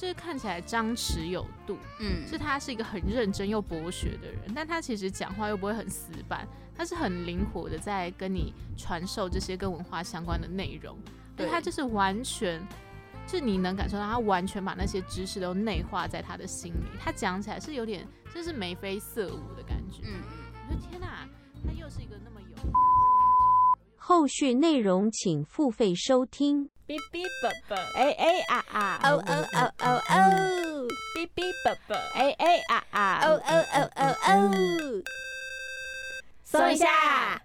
就是看起来张弛有度，嗯，是他是一个很认真又博学的人，但他其实讲话又不会很死板，他是很灵活的在跟你传授这些跟文化相关的内容，对他就是完全，就是你能感受到他完全把那些知识都内化在他的心里，他讲起来是有点就是眉飞色舞的感觉，嗯我说天哪，他又是一个那么有。后续内容请付费收听。哔哔啵啵，哎哎啊啊！哦哦哦哦哦，哔哔啵啵，哎哎啊啊！哦哦哦哦哦，松一下，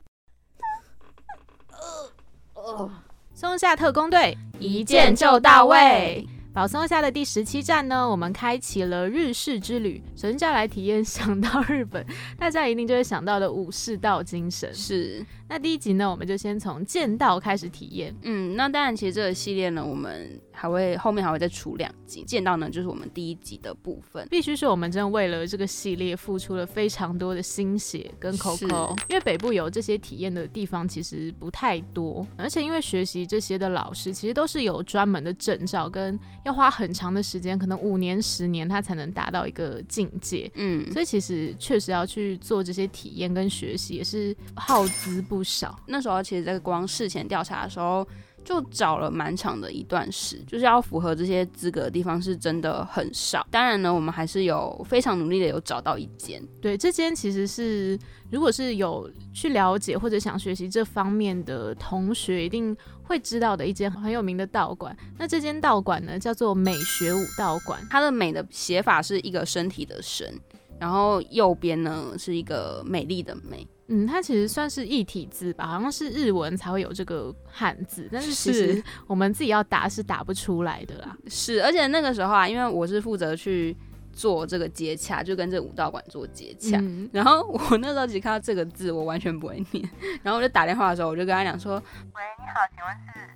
松下特工队一键就到位。保松下的第十七站呢，我们开启了日式之旅。首先就要来体验，想到日本，大家一定就会想到的武士道精神。是，那第一集呢，我们就先从剑道开始体验。嗯，那当然，其实这个系列呢，我们还会后面还会再出两集，见到呢就是我们第一集的部分。必须是，我们真的为了这个系列付出了非常多的心血跟 Coco，，因为北部有这些体验的地方其实不太多，而且因为学习这些的老师其实都是有专门的证照，跟要花很长的时间，可能五年、十年，他才能达到一个境界。嗯，所以其实确实要去做这些体验跟学习，也是耗资不少。那时候其实在光事前调查的时候，就找了蛮长的一段时，就是要符合这些资格的地方是真的很少。当然呢，我们还是有非常努力的有找到一间。对，这间其实是如果是有去了解或者想学习这方面的同学，一定会知道的一间很有名的道馆。那这间道馆呢，叫做美学武道馆。它的美的写法是一个身体的身，然后右边呢是一个美丽的美。嗯，它其实算是异体字吧，好像是日文才会有这个汉字，但是其实我们自己要打是打不出来的啦。是，而且那个时候啊，因为我是负责去做这个接洽，就跟这个武道馆做接洽。嗯，然后我那时候只看到这个字，我完全不会念。然后我就打电话的时候，我就跟他讲说：“喂，你好，请问是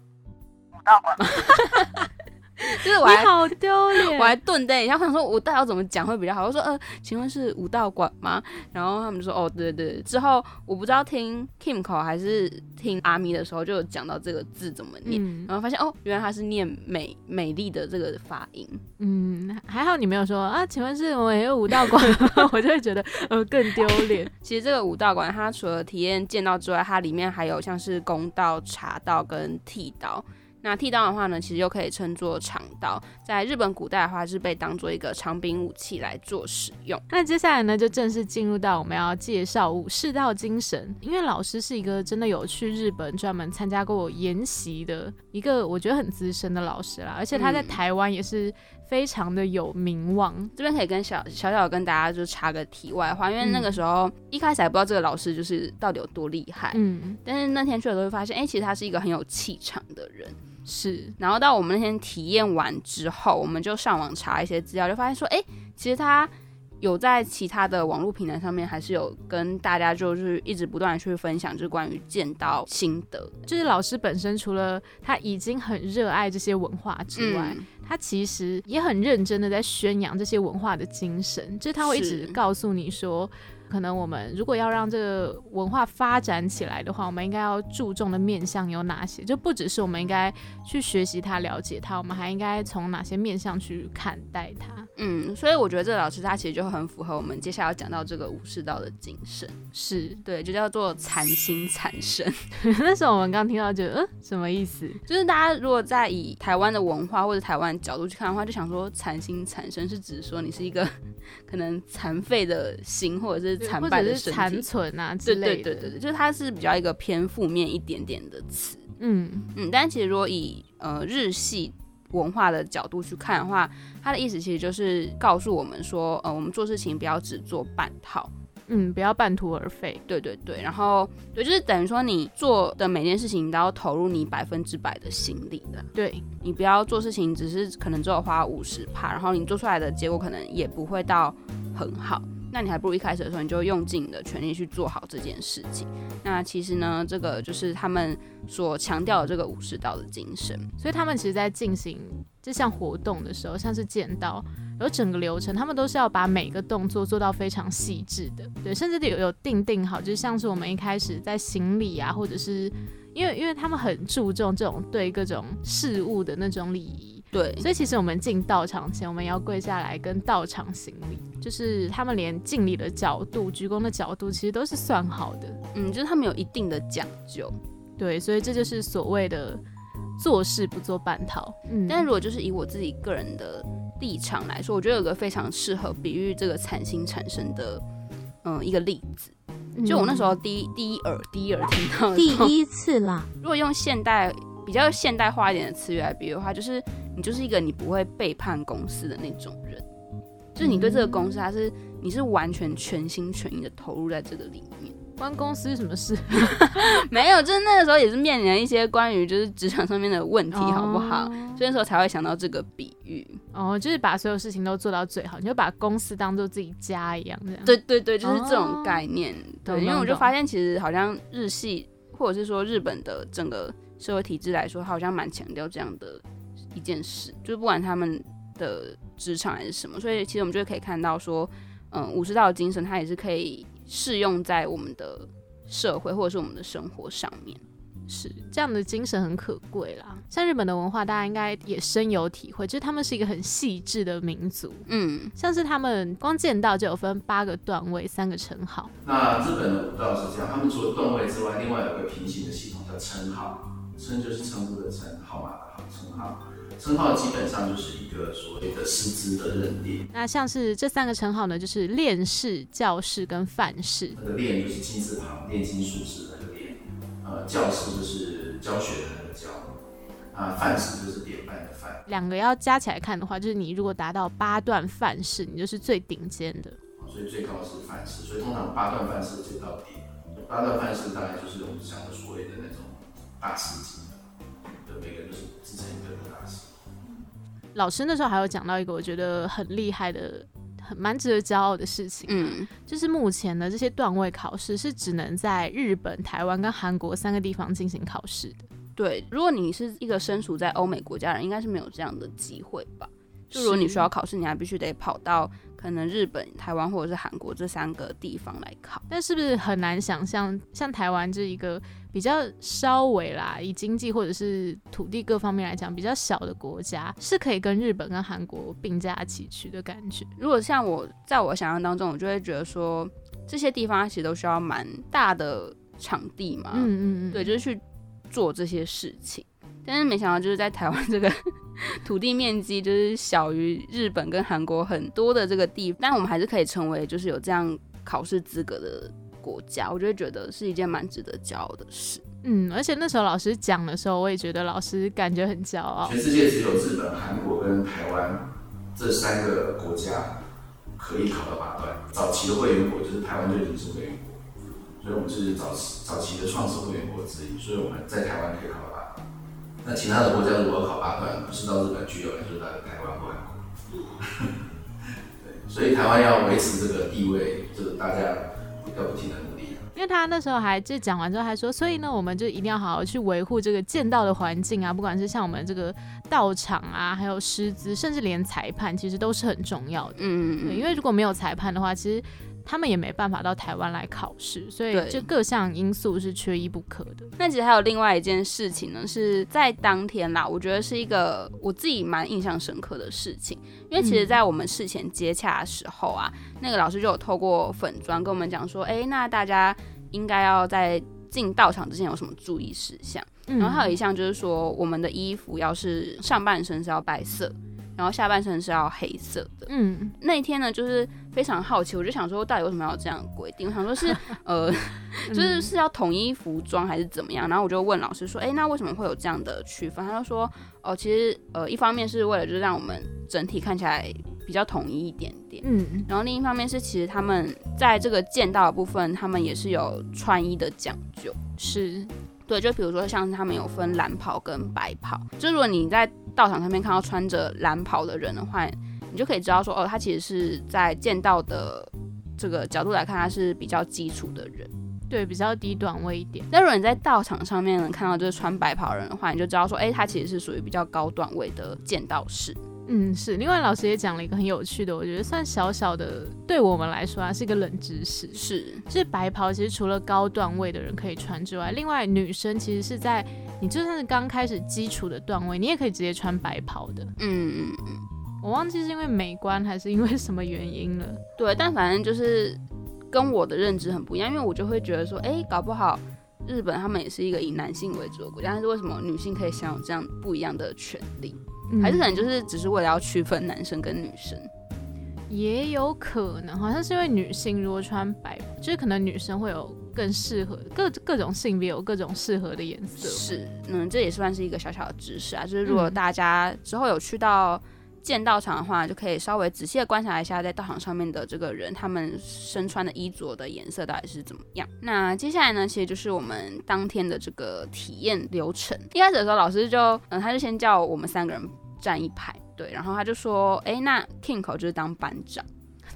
武道馆吗？” 就是我还好丢脸我。还顿呆一下，我想说我到底要怎么讲会比较好。我说：“呃，请问是武道馆吗？”然后他们就说：“哦，对对对。”之后我不知道听 Kim 口还是听阿咪的时候，就有讲到这个字怎么念。嗯然后发现哦，原来他是念美美丽的这个发音。嗯，还好你没有说啊，请问是我有武道馆吗，我就会觉得呃更丢脸。其实这个武道馆，它除了体验剑道之外，它里面还有像是弓道、茶道跟剃刀。那剃刀的话呢，其实又可以称作长刀，在日本古代的话是被当做一个长柄武器来做使用。那接下来呢，就正式进入到我们要介绍武士道精神。因为老师是一个真的有去日本专门参加过研习的一个，我觉得很资深的老师啦，而且他在嗯台湾也是非常的有名望。这边可以跟小小小跟大家就插个题外话，因为那个嗯时候、一开始还不知道这个老师就是到底有多厉害，嗯，但是那天去了都会发现，哎、其实他是一个很有气场的人。是，然后到我们那天体验完之后，我们就上网查一些资料，就发现说，哎、其实他有在其他的网络平台上面，还是有跟大家就是一直不断的去分享，就是关于剑道心得。就是老师本身除了他已经很热爱这些文化之外，嗯。他其实也很认真的在宣扬这些文化的精神，就是他会一直告诉你说，可能我们如果要让这个文化发展起来的话，我们应该要注重的面向有哪些？就不只是我们应该去学习它、了解它，我们还应该从哪些面向去看待它。嗯，所以我觉得这个老师他其实就很符合我们接下来要讲到这个武士道的精神，是，对，就叫做残心残身。那时候我们刚听到觉得，嗯，什么意思？就是大家如果在以台湾的文化或者台湾角度去看的话，就想说残心残身是指说你是一个 可能残废的心，或者是残或败的身者是残。存啊之类的。对对对对，就是它是比较一个偏负面一点点的词。嗯，嗯，但其实如果以呃日系文化的角度去看的话，它的意思其实就是告诉我们说，呃，我们做事情不要只做半套。嗯，不要半途而废。对对对，然后对，就是等于说你做的每件事情你都要投入你百分之百的心力的。对，你不要做事情只是可能只有花五十帕，然后你做出来的结果可能也不会到很好。那你还不如一开始的时候你就用尽你的全力去做好这件事情。那其实呢，这个就是他们所强调的这个武士道的精神。所以他们其实，在进行这项活动的时候，像是剑道，然后整个流程，他们都是要把每个动作做到非常细致的，对，甚至有有定定好，就像是我们一开始在行礼啊，或者是因为因为他们很注重这种对各种事物的那种礼仪，对，所以其实我们进道场前，我们要跪下来跟道场行礼，就是他们连敬礼的角度、鞠躬的角度，其实都是算好的。嗯，就是他们有一定的讲究。对，所以这就是所谓的做事不做半套。嗯，但如果就是以我自己个人的立场来说，我觉得有个非常适合比喻这个惨心产生的，嗯，一个例子。就我那时候第一第一耳第一耳听到第一次啦。如果用现代比较现代化一点的词语来比喻的话，就是你就是一个你不会背叛公司的那种人，就是你对这个公司，它是你是完全全心全意的投入在这个里面。关公司什么事？没有，就是那个时候也是面临一些关于就是职场上面的问题，好不好？所以那时候才会想到这个比喻。哦，就是把所有事情都做到最好，你就把公司当做自己家一样，这样。对对对，就是这种概念。对，因为我就发现其实好像日系或者是说日本的整个社会体制来说，好像蛮强调这样的一件事，就是不管他们的职场还是什么，所以其实我们就可以看到说，嗯，武士道的精神，它也是可以。适用在我们的社会或者是我们的生活上面，是这样的精神很可贵啦。像日本的文化，大家应该也深有体会，就是他们是一个很细致的民族。嗯，像是他们光剑道就有分八个段位，三个称号。那日本的武道是这样，他们除了段位之外，另外有个平行的系统叫称号，称就是称呼的称，号码的号，称号。称号基本上就是一个所谓的师资的认定。那像是这三个称号呢，就是练士、教士跟范士。那个练就是金字旁，炼金术士那个练。呃，教士就是教学的那个教。啊，范式就是典范的范。两个要加起来看的话，就是你如果达到八段范式，你就是最顶尖的。所以最高是范式，所以通常八段范式就到底。八段范式大概就是我们讲的所谓的那种大师级的，每个人都是自称一个大师。老师那时候还有讲到一个我觉得很厉害的、很蛮值得骄傲的事情，嗯，就是目前的这些段位考试是只能在日本、台湾跟韩国三个地方进行考试的。对，如果你是一个身处在欧美国家人，应该是没有这样的机会吧？就如果你需要考试，你还必须得跑到。可能日本、台湾或者是韩国这三个地方来考，但是不是很难想象，像台湾这一个比较稍微啦，以经济或者是土地各方面来讲比较小的国家，是可以跟日本跟韩国并驾齐驱的感觉。如果像我在我想象当中，我就会觉得说，这些地方其实都需要蛮大的场地嘛，嗯嗯嗯，对，就是去做这些事情。但是没想到，就是在台湾这个 土地面积就是小于日本跟韩国很多的这个地，但我们还是可以成为就是有这样考试资格的国家，我就会觉得是一件蛮值得骄傲的事。嗯，而且那时候老师讲的时候，我也觉得老师感觉很骄傲。全世界只有日本、韩国跟台湾这三个国家可以考到八段。早期的会员国就是台湾就已经是会员国，所以我们是早期早期的创始会员国之一，所以我们在台湾可以考到八段。那其他的国家如果考八段，不是到日本去，有人就是到台湾或韩国。对，所以台湾要维持这个地位，就是大家要不停的努力。因为他那时候还就讲完之后还说，所以呢，我们就一定要好好去维护这个剑道的环境啊，不管是像我们这个道场啊，还有师资，甚至连裁判，其实都是很重要的。嗯嗯嗯。因为如果没有裁判的话，其实。他们也没办法到台湾来考试，所以就各项因素是缺一不可的。那其实还有另外一件事情呢，是在当天啦，我觉得是一个我自己蛮印象深刻的事情。因为其实，在我们事前接洽的时候啊，那个老师就有透过粉砖跟我们讲说，哎，那大家应该要在进道场之前有什么注意事项？然后还有一项就是说，我们的衣服要是上半身是要白色。然后下半身是要黑色的。嗯，那一天呢，就是非常好奇，我就想说，到底为什么要这样规定？我想说是 呃，就是是要统一服装还是怎么样？然后我就问老师说，哎，那为什么会有这样的区分？他就说，哦，其实呃，一方面是为了就是让我们整体看起来比较统一一点点。嗯，然后另一方面是其实他们在这个剑道的部分，他们也是有穿衣的讲究。是。对，就比如说像他们有分蓝袍跟白袍，就如果你在道场上面看到穿着蓝袍的人的话，你就可以知道说，哦，他其实是在剑道的这个角度来看，他是比较基础的人，对，比较低段位一点。那如果你在道场上面能看到就是穿白袍人的话，你就知道说，哎，他其实是属于比较高段位的剑道士。嗯，是。另外，老师也讲了一个很有趣的，我觉得算小小的，对我们来说啊，是一个冷知识。是，是白袍其实除了高段位的人可以穿之外，另外女生其实是在你就算是刚开始基础的段位，你也可以直接穿白袍的。嗯嗯嗯，我忘记是因为美观还是因为什么原因了。对，但反正就是跟我的认知很不一样，因为我就会觉得说，哎，搞不好日本他们也是一个以男性为主的国家，但是为什么女性可以享有这样不一样的权利？还是可能就是只是为了要区分男生跟女生？也有可能，好像是因为女性如果穿白，就是可能女生会有更适合各各种性别有各种适合的颜色。是，嗯，这也算是一个小小的知识啊。就是如果大家之后有去到剑道场的话，就可以稍微仔细的观察一下，在道场上面的这个人，他们身穿的衣着的颜色到底是怎么样。那接下来呢，其实就是我们当天的这个体验流程。一开始的时候，老师就，嗯，他就先叫我们三个人站一排。对，然后他就说：“哎，那 Kingo 就是当班长，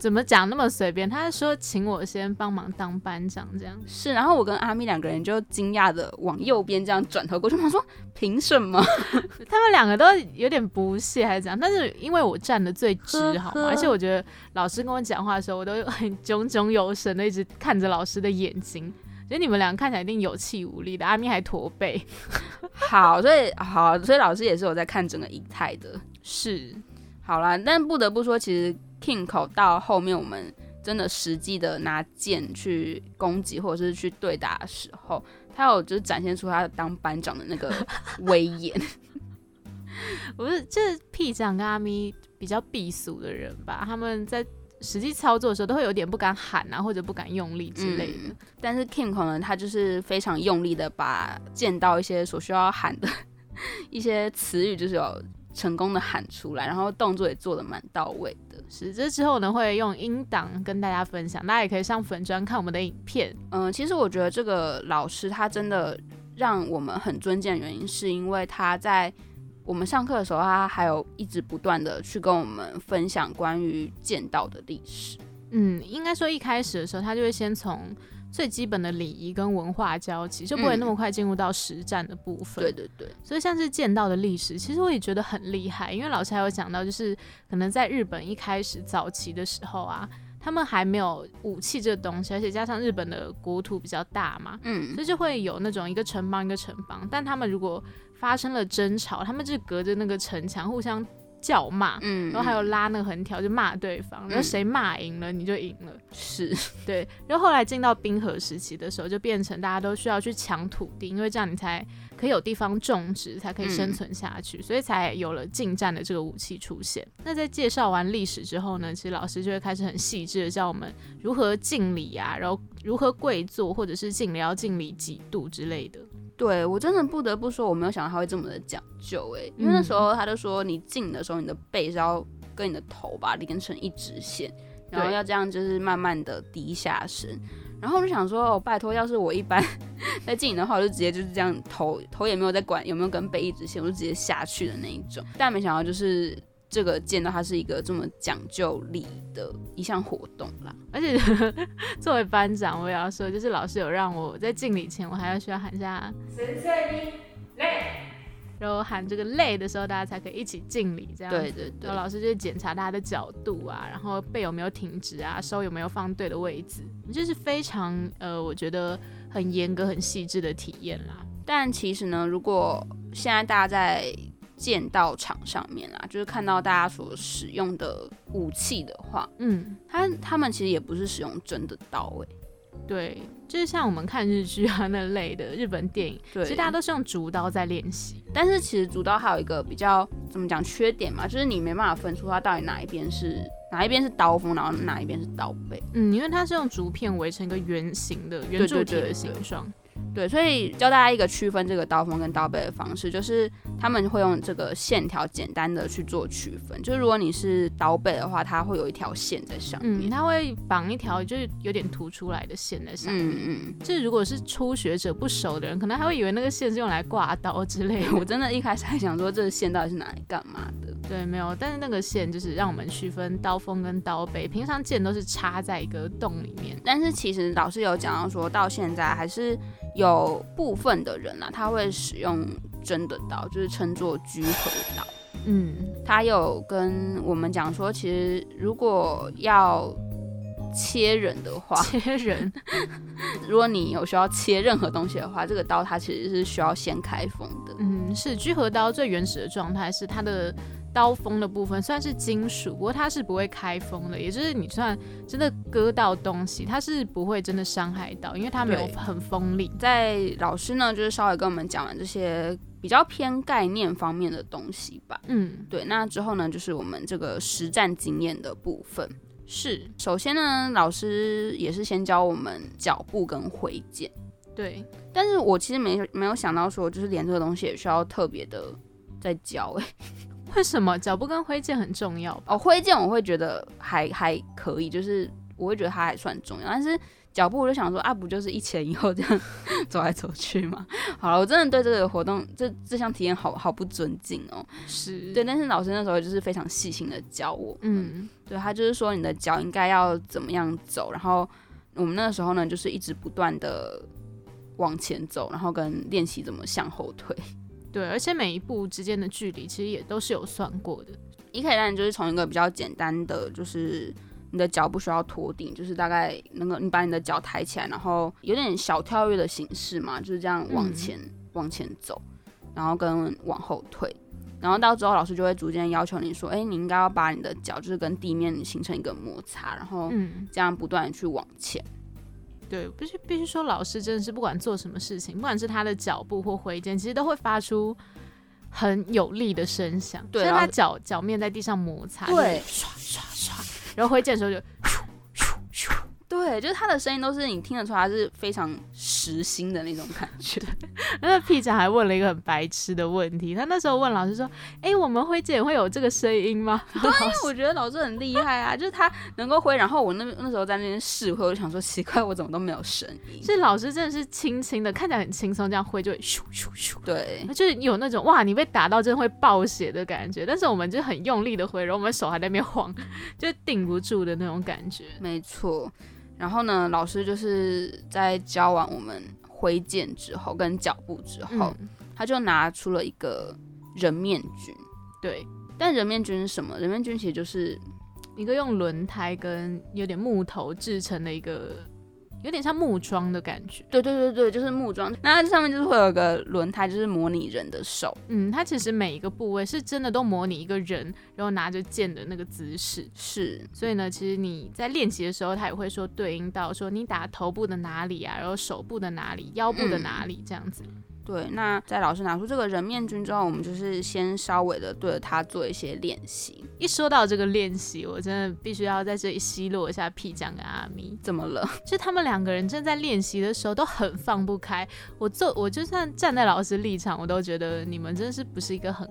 怎么讲那么随便？他说请我先帮忙当班长，这样是。然后我跟阿咪两个人就惊讶的往右边这样转头过去，他说：凭什么？他们两个都有点不屑还是怎样？但是因为我站的最直，好吗？而且我觉得老师跟我讲话的时候，我都很 炯炯有神的一直看着老师的眼睛。”觉得你们两个看起来一定有气无力的，阿咪还驼背。好，所以好，所以老师也是有在看整个仪态的。是，好啦，但不得不说，其实 King 口到后面，我们真的实际的拿剑去攻击或者是去对打的时候，他有就是展现出他当班长的那个 威严。不是，这屁长跟阿咪比较避俗的人吧？他们在。实际操作的时候都会有点不敢喊啊，或者不敢用力之类的。但是 King 可能他就是非常用力的把见到一些所需要喊的 一些词语，就是有成功的喊出来，然后动作也做的蛮到位的。是，这之后呢会用音档跟大家分享，大家也可以上粉专看我们的影片。嗯，其实我觉得这个老师他真的让我们很尊敬的原因，是因为他在。我们上课的时候，他还有一直不断的去跟我们分享关于剑道的历史。嗯，应该说一开始的时候，他就会先从最基本的礼仪跟文化交集，就不会那么快进入到实战的部分。对对对。所以像是剑道的历史，其实我也觉得很厉害，因为老师还有讲到，就是可能在日本一开始早期的时候啊，他们还没有武器这东西，而且加上日本的国土比较大嘛，嗯，所以就会有那种一个城邦一个城邦，但他们如果发生了争吵，他们就隔着那个城墙互相叫骂，嗯，然后还有拉那个横条就骂对方，然后谁骂赢了你就赢了，是 对。然后后来进到冰河时期的时候，就变成大家都需要去抢土地，因为这样你才可以有地方种植，才可以生存下去，所以才有了近战的这个武器出现。那在介绍完历史之后呢，其实老师就会开始很细致的教我们如何敬礼啊，然后如何跪坐，或者是敬礼要敬礼几度之类的。对我真的不得不说，我没有想到他会这么的讲究哎，因为那时候他就说，你进的时候，你的背是要跟你的头吧连成一直线，然后要这样就是慢慢的低下身，然后我就想说，哦，拜托，要是我一般 在进的话，我就直接就是这样头头也没有在管有没有跟背一直线，我就直接下去的那一种，但没想到就是。这个见到它是一个这么讲究礼的一项活动啦，而且 作为班长，我也要说，就是老师有让我在敬礼前，我还要需要喊一下“神圣你累”，然后喊这个“累”的时候，大家才可以一起敬礼。这样对对对，然后老师就检查大家的角度啊，然后背有没有挺直啊，手有没有放对的位置，就是非常呃，我觉得很严格、很细致的体验啦。但其实呢，如果现在大家在剑道场上面啊，就是看到大家所使用的武器的话，嗯，他他们其实也不是使用真的刀诶，对，就是像我们看日剧啊那类的日本电影，其实大家都是用竹刀在练习，但是其实竹刀还有一个比较怎么讲缺点嘛，就是你没办法分出它到底哪一边是哪一边是刀锋，然后哪一边是刀背，嗯，因为它是用竹片围成一个圆形的圆柱体的形状。对，所以教大家一个区分这个刀锋跟刀背的方式，就是他们会用这个线条简单的去做区分。就是如果你是刀背的话，它会有一条线在上面，它会绑一条就是有点凸出来的线在上面。嗯嗯。就是如果是初学者不熟的人，可能还会以为那个线是用来挂刀之类的。我真的一开始还想说，这个线到底是拿来干嘛的？对，没有。但是那个线就是让我们区分刀锋跟刀背。平常剑都是插在一个洞里面，但是其实老师有讲到说，到现在还是。有部分的人啊，他会使用真的刀，就是称作居合刀。嗯，他有跟我们讲说，其实如果要切人的话，切人，如果你有需要切任何东西的话，这个刀它其实是需要先开封的。嗯，是居合刀最原始的状态是它的刀锋的部分算是金属，不过它是不会开封的，也就是你算真的割到东西，它是不会真的伤害到，因为它没有很锋利。在老师呢，就是稍微跟我们讲完这些比较偏概念方面的东西吧。嗯，对，那之后呢，就是我们这个实战经验的部分。是，首先呢，老师也是先教我们脚步跟挥剑。对，但是我其实没没有想到说，就是连这个东西也需要特别的在教哎。为什么脚步跟挥剑很重要？哦，挥剑我会觉得还还可以，就是我会觉得它还算重要，但是。脚步我就想说啊，不就是一前一后这样走来走去吗？好了，我真的对这个活动这这项体验好好不尊敬哦。是对，但是老师那时候就是非常细心的教我，嗯，对他就是说你的脚应该要怎么样走，然后我们那个时候呢就是一直不断的往前走，然后跟练习怎么向后退。对，而且每一步之间的距离其实也都是有算过的。你可以让你就是从一个比较简单的就是。你的脚不需要托顶，就是大概能够你把你的脚抬起来，然后有点小跳跃的形式嘛，就是这样往前往前走，然后跟往后退，然后到之后老师就会逐渐要求你说，哎，你应该要把你的脚就是跟地面形成一个摩擦，然后这样不断的去往前。对，必须必须说，老师真的是不管做什么事情，不管是他的脚步或挥剑，其实都会发出很有力的声响，对，他脚脚面在地上摩擦，对，唰唰唰。然后挥剑的时候就。对，就是他的声音都是你听得出来是非常实心的那种感觉。那个屁长还问了一个很白痴的问题，他那时候问老师说：“哎，我们挥剑会有这个声音吗？” 对，因为我觉得老师很厉害啊，就是他能够挥。然后我那那时候在那边试挥，我就想说奇怪，我怎么都没有声音？是老师真的是轻轻的，看起来很轻松，这样挥就会咻咻咻。对，就是有那种哇，你被打到真的会爆血的感觉。但是我们就很用力的挥，然后我们手还在那边晃，就顶不住的那种感觉。没错。然后呢，老师就是在教完我们挥剑之后，跟脚步之后，他就拿出了一个人面君。对，但人面君是什么？人面君其实就是一个用轮胎跟有点木头制成的一个。有点像木桩的感觉，对对对对，就是木桩。那它上面就是会有个轮胎，就是模拟人的手。嗯，它其实每一个部位是真的都模拟一个人，然后拿着剑的那个姿势。是，所以呢，其实你在练习的时候，它也会说对应到说你打头部的哪里啊，然后手部的哪里，腰部的哪里这样子。对，那在老师拿出这个人面君之后，我们就是先稍微的对着他做一些练习。一说到这个练习，我真的必须要在这里奚落一下屁酱跟阿咪。怎么了？就他们两个人正在练习的时候都很放不开。我做，我就算站在老师立场，我都觉得你们真的是不是一个很、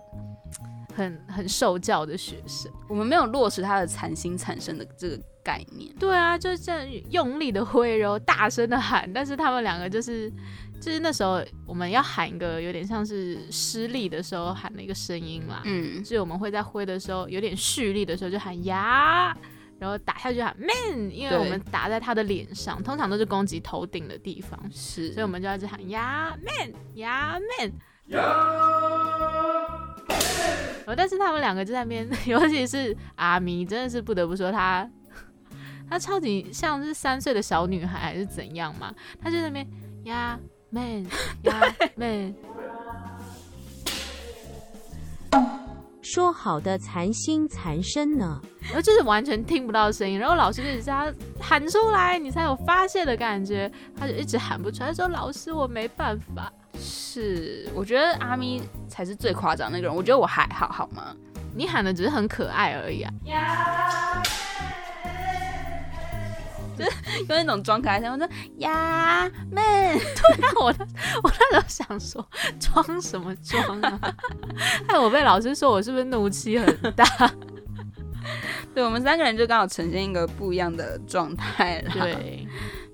很、很受教的学生。我们没有落实他的残心产生的这个概念。对啊，就这样用力的挥，然后大声的喊，但是他们两个就是。就是那时候我们要喊一个有点像是失力的时候喊的一个声音嘛，嗯，所以我们会在挥的时候有点蓄力的时候就喊呀，然后打下去喊 man，因为我们打在他的脸上，通常都是攻击头顶的地方，是，所以我们就要去喊呀 man 呀 man 呀，但是他们两个就在那边，尤其是阿咪，真的是不得不说他，他超级像是三岁的小女孩还是怎样嘛，他就在那边呀。man 呀 man，说好的残心残身呢？然后就是完全听不到声音，然后老师就一直叫他喊出来，你才有发泄的感觉。他就一直喊不出来，说老师我没办法。是，我觉得阿咪才是最夸张那个人。我觉得我还好，好吗？你喊的只是很可爱而已啊。就是用那种装可爱声，我说呀妹，对啊，我我那时候想说装什么装啊？害 我被老师说我是不是怒气很大？对，我们三个人就刚好呈现一个不一样的状态了。对。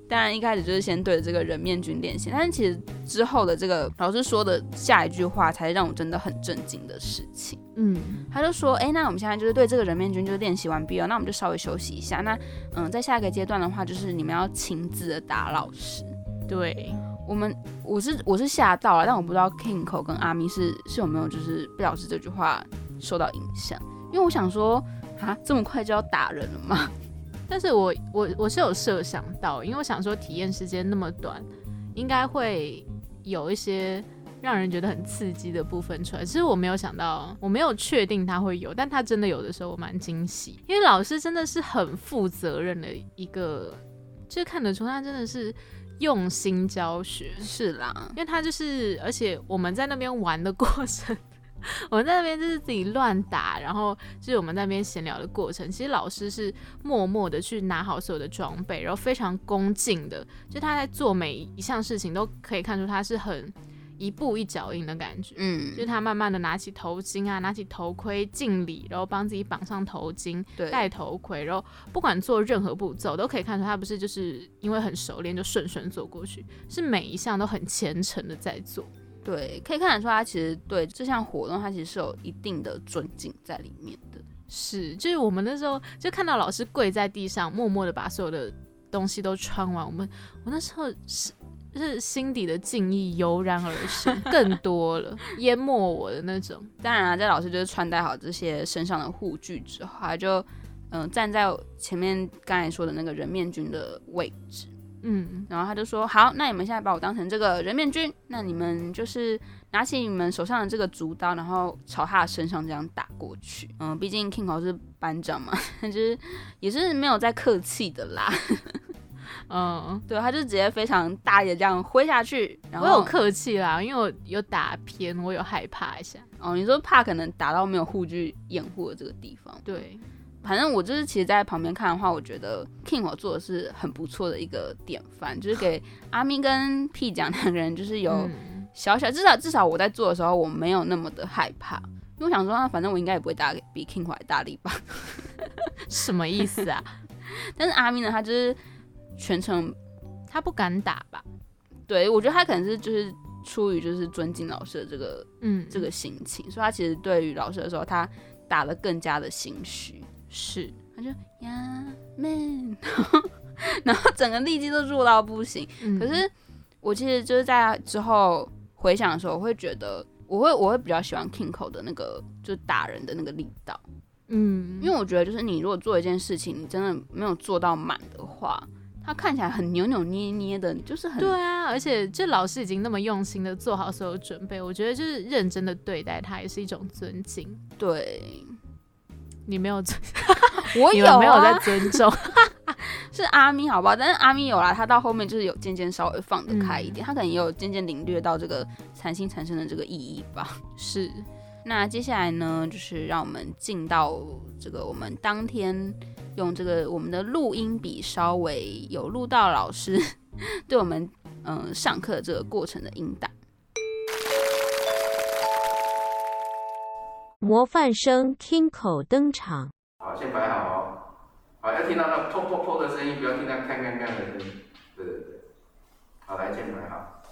当然，一开始就是先对着这个人面君练习，但是其实之后的这个老师说的下一句话，才让我真的很震惊的事情。嗯，他就说：“哎，那我们现在就是对这个人面君就是练习完毕了，那我们就稍微休息一下。那嗯，在下一个阶段的话，就是你们要亲自的打老师。对我们，我是我是吓到了，但我不知道 Kingo 跟阿咪是是有没有就是被老师这句话受到影响，因为我想说啊，这么快就要打人了吗？”但是我我我是有设想到，因为我想说体验时间那么短，应该会有一些让人觉得很刺激的部分出来。其实我没有想到，我没有确定他会有，但他真的有的时候我蛮惊喜，因为老师真的是很负责任的一个，就看得出他真的是用心教学。是啦，因为他就是，而且我们在那边玩的过程，我们在那边就是自己乱打，然后就是我们在那边闲聊的过程，其实老师是默默的去拿好所有的装备，然后非常恭敬的，就他在做每一项事情都可以看出他是很一步一脚印的感觉。嗯就是他慢慢的拿起头巾啊，拿起头盔敬礼，然后帮自己绑上头巾，对，戴头盔，然后不管做任何步骤，都可以看出他不是就是因为很熟练就顺顺做过去，是每一项都很虔诚的在做。对，可以看得出他其实对这项活动，他其实是有一定的尊敬在里面的。是，就是我们那时候就看到老师跪在地上，默默的把所有的东西都穿完。我们我那时候是就是心底的敬意油然而生，更多了，淹没我的那种。当然啊，在老师就是穿戴好这些身上的护具之后，他就嗯、呃站在前面刚才说的那个人面君的位置，嗯，然后他就说：“好，那你们现在把我当成这个人面君，那你们就是拿起你们手上的这个竹刀，然后朝他的身上这样打过去。嗯，毕竟 King 口是班长嘛，就是也是没有在客气的啦。嗯，对，他就直接非常大力的这样挥下去。然后我有客气啦，因为我有打偏，我有害怕一下。哦，你说怕可能打到没有护具掩护的这个地方。对，反正我就是其实，在旁边看的话，我觉得 King 我做的是很不错的一个典范，就是给阿咪跟 P 讲两个人就是有嗯小小，至少至少我在做的时候，我没有那么的害怕，因为我想说，啊反正我应该也不会打比 King 还大力吧。什么意思啊？但是阿咪呢，他就是全程，他不敢打吧？对我觉得他可能是就是出于就是尊敬老师的这个嗯，这个心情，所以他其实对于老师的时候，他打的更加的心虚。是他就呀 man，然后整个力气都弱到不行。嗯可是我其实就是在之后回想的时候，我会觉得我会我会比较喜欢 King 口的那个就是打人的那个力道，嗯，因为我觉得就是你如果做一件事情，你真的没有做到满的话，他看起来很扭扭捏捏的，就是很对啊，而且这老师已经那么用心的做好所有准备，我觉得就是认真的对待他也是一种尊敬。对。你没有尊，我有、没有在尊重，是阿咪好不好？但是阿咪有啦，他到后面就是有渐渐稍微放得开一点，嗯他可能也有渐渐领略到这个禅心产生的这个意义吧。是那接下来呢，就是让我们进到这个我们当天用这个我们的录音笔稍微有录到老师 对我们嗯、呃上课这个过程的音档。模范生 Kinko 登场。好，先摆好哦。好，要听到那砰砰砰的声音，不要听到看看看的声音。对对对。好，来，先摆好。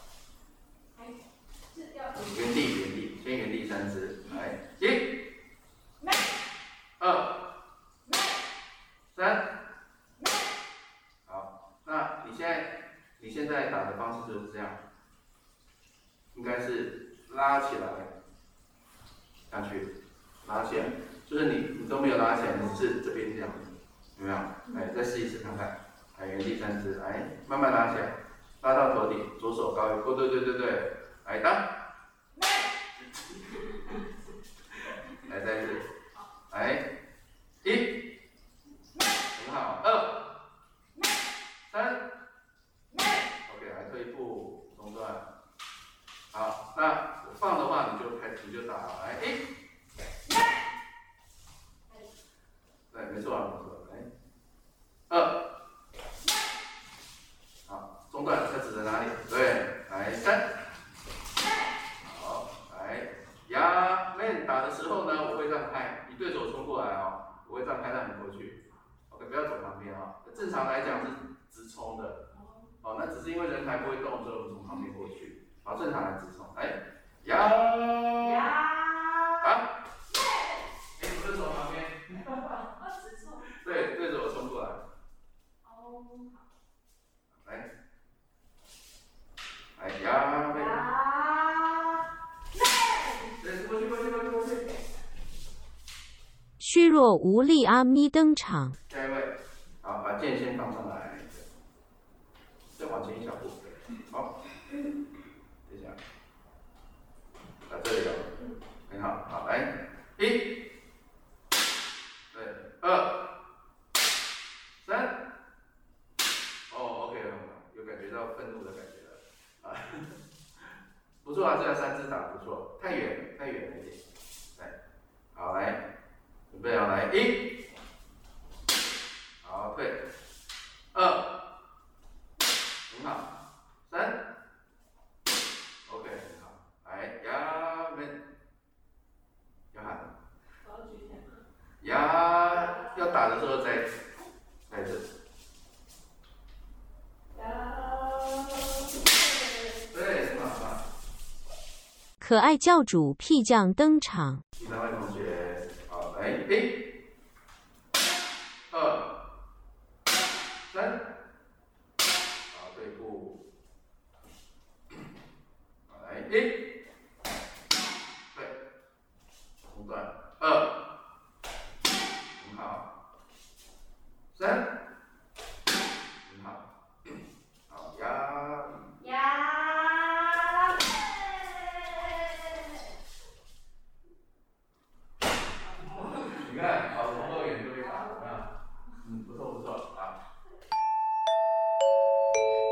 原地，原地，先原地三次。来，一、二、三。好，那你现在你现在打的方式就是这样，应该是拉起来下去，拉起来。就是你你都没有拉起来，你是这边这样，有没有？来，再试一次看看。来，原地三次，来，慢慢拉起来，拉到头顶，左手高于，哦，对对对对，来当，来再一次，来，一，很好，二，三，OK，来退一步，中断。好，那放的话你就开始你就打了，来，一。对，没错啊，没错。来，二，好，中断，它指的哪里？对，来三，好，来压面打的时候呢，我会让开，你对手冲过来哦，我会让开让你过去。OK，不要走旁边啊、哦。正常来讲是直冲的，哦，那只是因为人还不会动，所以我们从旁边过去。好，正常来直冲，来压压，啊，哎，你对手旁边。对，对着我冲过来。哦，来，来呀，妹。对，过去，过去，过去，过去。虚弱无力阿咪登场。下一位，好，把把剑先放上来，再往前一小步，好，等一下，啊，这里有，很好，好，来，一，对，二，三，哦，OK 了，有感觉到愤怒的感觉了，啊，不错啊，这个三只打不错，太远，太远了一点，来，好，来，准备好，来，一。好，退，二，很好，三，OK，很好，来，压门，要喊，压，要打的时候再，在这，对，很好，很好。可爱教主屁酱登场二，三，好，对步，好，来，一，对，中断，二，很好，三，很好，好，压。你看，好，从多远就可以打，怎么样？嗯，不错不错，啊。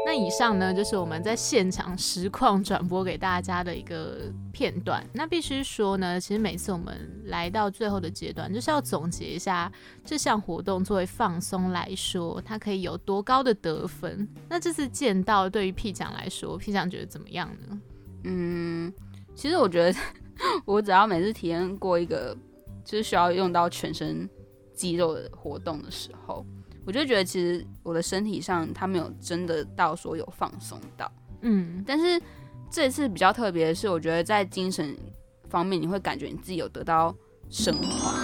那以上呢，就是我们在现场实况转播给大家的一个片段。那必须说呢，其实每次我们来到最后的阶段，就是要总结一下这项活动作为放松来说，它可以有多高的得分。那这次见到对于 P 奖来说，P 奖觉得怎么样呢？嗯，其实我觉得，我只要每次体验过一个就是需要用到全身肌肉的活动的时候，我就觉得其实我的身体上它没有真的到说有放松到。嗯，但是这次比较特别的是，我觉得在精神方面，你会感觉你自己有得到升华。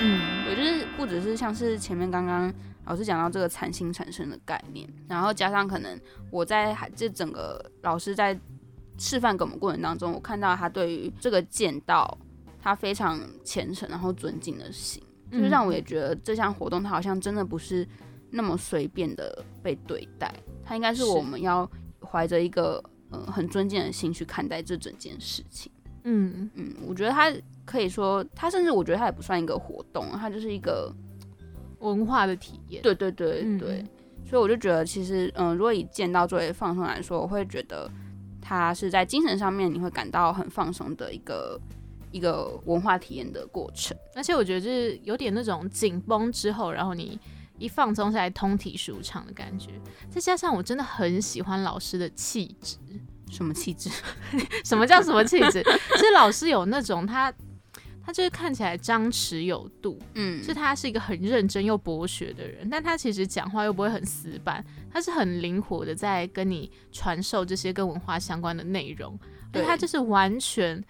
嗯，对，就是不只是像是前面刚刚老师讲到这个产 sinh 产生的概念，然后加上可能我在这整个老师在示范给我们过程当中，我看到他对于这个剑道他非常虔诚然后尊敬的心，就是让我也觉得这项活动它好像真的不是那么随便的被对待，它应该是是我们要怀着一个呃很尊敬的心去看待这整件事情。嗯嗯，我觉得它可以说，它甚至我觉得它也不算一个活动，它就是一个文化的体验。对对对嗯对，所以我就觉得其实，嗯，如果以见到作为放松来说，我会觉得它是在精神上面你会感到很放松的一个一个文化体验的过程。而且我觉得就是有点那种紧绷之后，然后你一放松下来，通体舒畅的感觉。再加上我真的很喜欢老师的气质。什么气质？什么叫什么气质？其实老师有那种他，他就是看起来张弛有度，嗯，是他是一个很认真又博学的人，但他其实讲话又不会很死板，他是很灵活的在跟你传授这些跟文化相关的内容，而对他就是完全。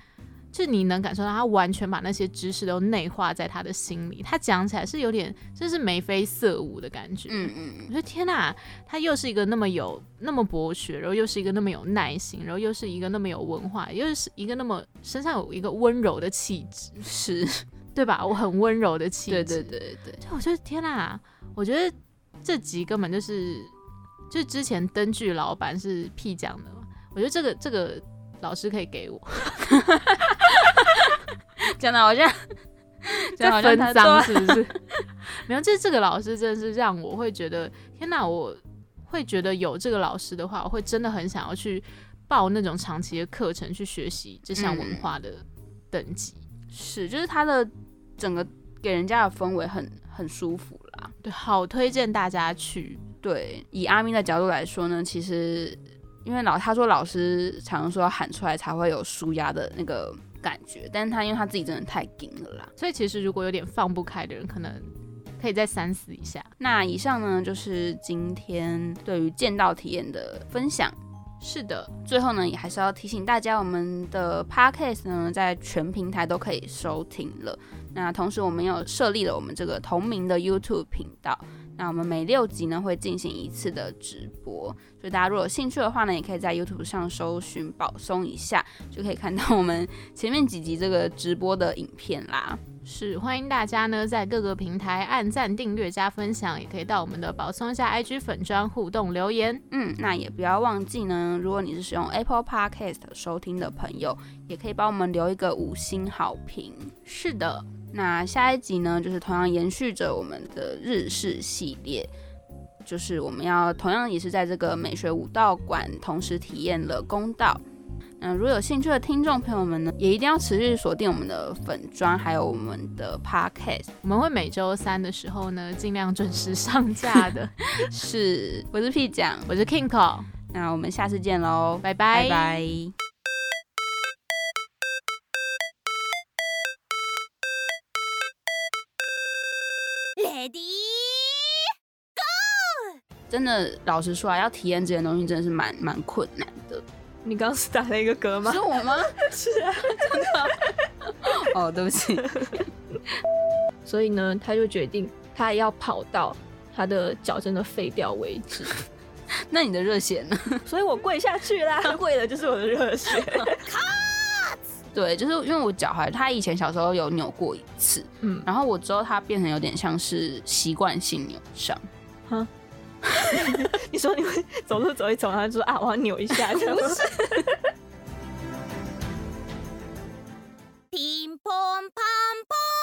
就你能感受到他完全把那些知识都内化在他的心里，他讲起来是有点真是眉飞色舞的感觉。嗯嗯我觉得天哪，他又是一个那么有那么博学，然后又是一个那么有耐心，然后又是一个那么有文化，又是一个那么身上有一个温柔的气质，嗯，是，对吧？我很温柔的气质。对对对对，就我觉得天哪，我觉得这集根本就是，就之前灯具老板是屁讲的嘛，我觉得这个这个老师可以给我，讲的好像 讲在分赃得好像他是不是？没有，这这个老师真的是让我会觉得天哪，我会觉得有这个老师的话，我会真的很想要去报那种长期的课程去学习这项文嗯化的等级。是，就是他的整个给人家的氛围很很舒服啦。对，好推荐大家去。对，以阿咪的角度来说呢，其实因为老他说老师常说要喊出来才会有舒压的那个感觉，但是他因为他自己真的太紧了啦。所以其实如果有点放不开的人，可能可以再三思一下。那以上呢就是今天对于剑道体验的分享。是的，最后呢，也还是要提醒大家，我们的 podcast 呢在全平台都可以收听了。那同时，我们有设立了我们这个同名的 YouTube 频道。那我们每六集呢会进行一次的直播，所以大家如果有兴趣的话呢，也可以在 YouTube 上搜寻“保松一下”，就可以看到我们前面几集这个直播的影片啦。是欢迎大家呢在各个平台按赞、订阅、加分享，也可以到我们的宝松下 IG 粉砖互动留言。嗯，那也不要忘记呢，如果你是使用 Apple Podcast 收听的朋友，也可以帮我们留一个五星好评。是的，那下一集呢，就是同样延续着我们的日式系列，就是我们要同样也是在这个美学武道馆同时体验了公道。那，如果有兴趣的听众朋友们呢，也一定要持续锁定我们的粉砖，还有我们的 podcast。我们会每周三的时候呢，尽量准时上架的。是，我是 P 讲，我是 Kingo，那我们下次见喽，拜拜，拜真的，老实说啊，要体验这些东西真的是蛮蛮困难的。你刚是打了一个嗝吗？是我吗？是啊，真的。哦，对不起。所以呢，他就决定他要跑到他的脚真的废掉为止。那你的热血呢？所以我跪下去啦，跪的就是我的热血。对，就是因为我脚踝，他以前小时候有扭过一次，嗯，然后我之后他变成有点像是习惯性扭伤。哈。你说你会走路走一走然后就说啊我要扭一下 不是。乒乓乓乓